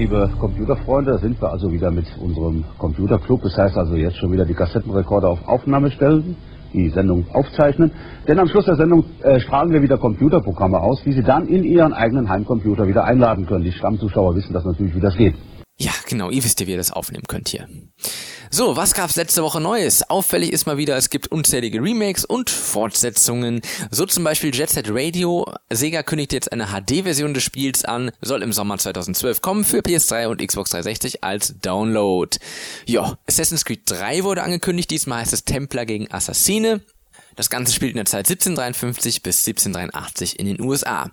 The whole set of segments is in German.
liebe Computerfreunde, sind wir also wieder mit unserem Computerclub. Das heißt also jetzt schon wieder die Kassettenrekorder auf Aufnahme stellen, die Sendung aufzeichnen. Denn am Schluss der Sendung äh, strahlen wir wieder Computerprogramme aus, die Sie dann in Ihren eigenen Heimcomputer wieder einladen können. Die Stammzuschauer wissen das natürlich, wie das geht. Ja, genau, ihr wisst ja, wie ihr das aufnehmen könnt hier. So, was gab's letzte Woche Neues? Auffällig ist mal wieder, es gibt unzählige Remakes und Fortsetzungen. So zum Beispiel Jet Set Radio. Sega kündigt jetzt eine HD-Version des Spiels an, soll im Sommer 2012 kommen für PS3 und Xbox 360 als Download. Ja, Assassin's Creed 3 wurde angekündigt, diesmal heißt es Templar gegen Assassine. Das Ganze spielt in der Zeit 1753 bis 1783 in den USA.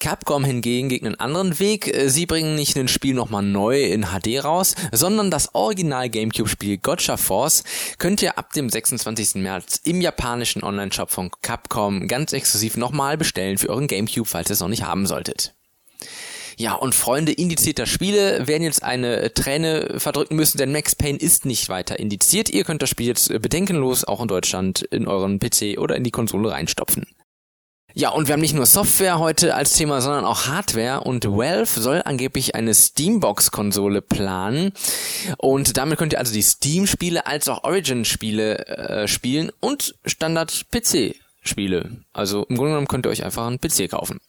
Capcom hingegen geht einen anderen Weg. Sie bringen nicht ein Spiel nochmal neu in HD raus, sondern das Original Gamecube-Spiel Gotcha Force könnt ihr ab dem 26. März im japanischen Online-Shop von Capcom ganz exklusiv nochmal bestellen für euren Gamecube, falls ihr es noch nicht haben solltet. Ja, und Freunde indizierter Spiele werden jetzt eine Träne verdrücken müssen, denn Max Payne ist nicht weiter indiziert. Ihr könnt das Spiel jetzt bedenkenlos auch in Deutschland in euren PC oder in die Konsole reinstopfen. Ja, und wir haben nicht nur Software heute als Thema, sondern auch Hardware und Valve soll angeblich eine Steambox-Konsole planen und damit könnt ihr also die Steam-Spiele als auch Origin-Spiele äh, spielen und Standard-PC-Spiele. Also im Grunde genommen könnt ihr euch einfach einen PC kaufen.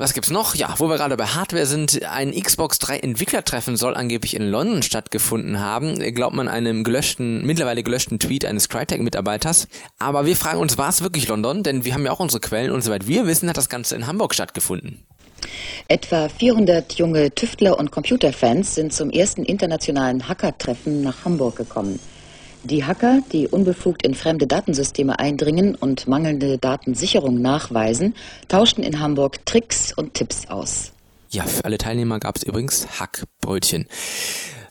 Was gibt's noch? Ja, wo wir gerade bei Hardware sind, ein Xbox 3 Entwicklertreffen soll angeblich in London stattgefunden haben, glaubt man einem gelöschten, mittlerweile gelöschten Tweet eines Crytek-Mitarbeiters. Aber wir fragen uns, war es wirklich London? Denn wir haben ja auch unsere Quellen und soweit wir wissen, hat das Ganze in Hamburg stattgefunden. Etwa 400 junge Tüftler und Computerfans sind zum ersten internationalen Hacker-Treffen nach Hamburg gekommen. Die Hacker, die unbefugt in fremde Datensysteme eindringen und mangelnde Datensicherung nachweisen, tauschten in Hamburg Tricks und Tipps aus. Ja, für alle Teilnehmer gab es übrigens Hackbrötchen.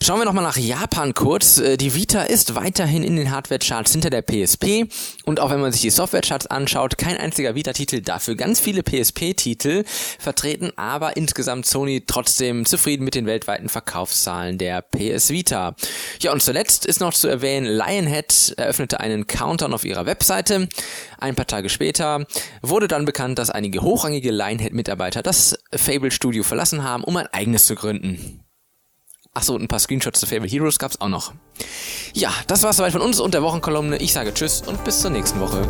Schauen wir nochmal nach Japan kurz. Äh, die Vita ist weiterhin in den Hardware-Charts hinter der PSP und auch wenn man sich die Software-Charts anschaut, kein einziger Vita-Titel, dafür ganz viele PSP-Titel vertreten, aber insgesamt Sony trotzdem zufrieden mit den weltweiten Verkaufszahlen der PS Vita. Ja, und zuletzt ist noch zu erwähnen, Lionhead eröffnete einen Countdown auf ihrer Webseite. Ein paar Tage später wurde dann bekannt, dass einige hochrangige Lionhead-Mitarbeiter das Fable Studio verlassen haben, um ein eigenes zu gründen. Achso, und ein paar Screenshots zu Fable Heroes gab's auch noch. Ja, das war's soweit von uns und der Wochenkolumne. Ich sage Tschüss und bis zur nächsten Woche.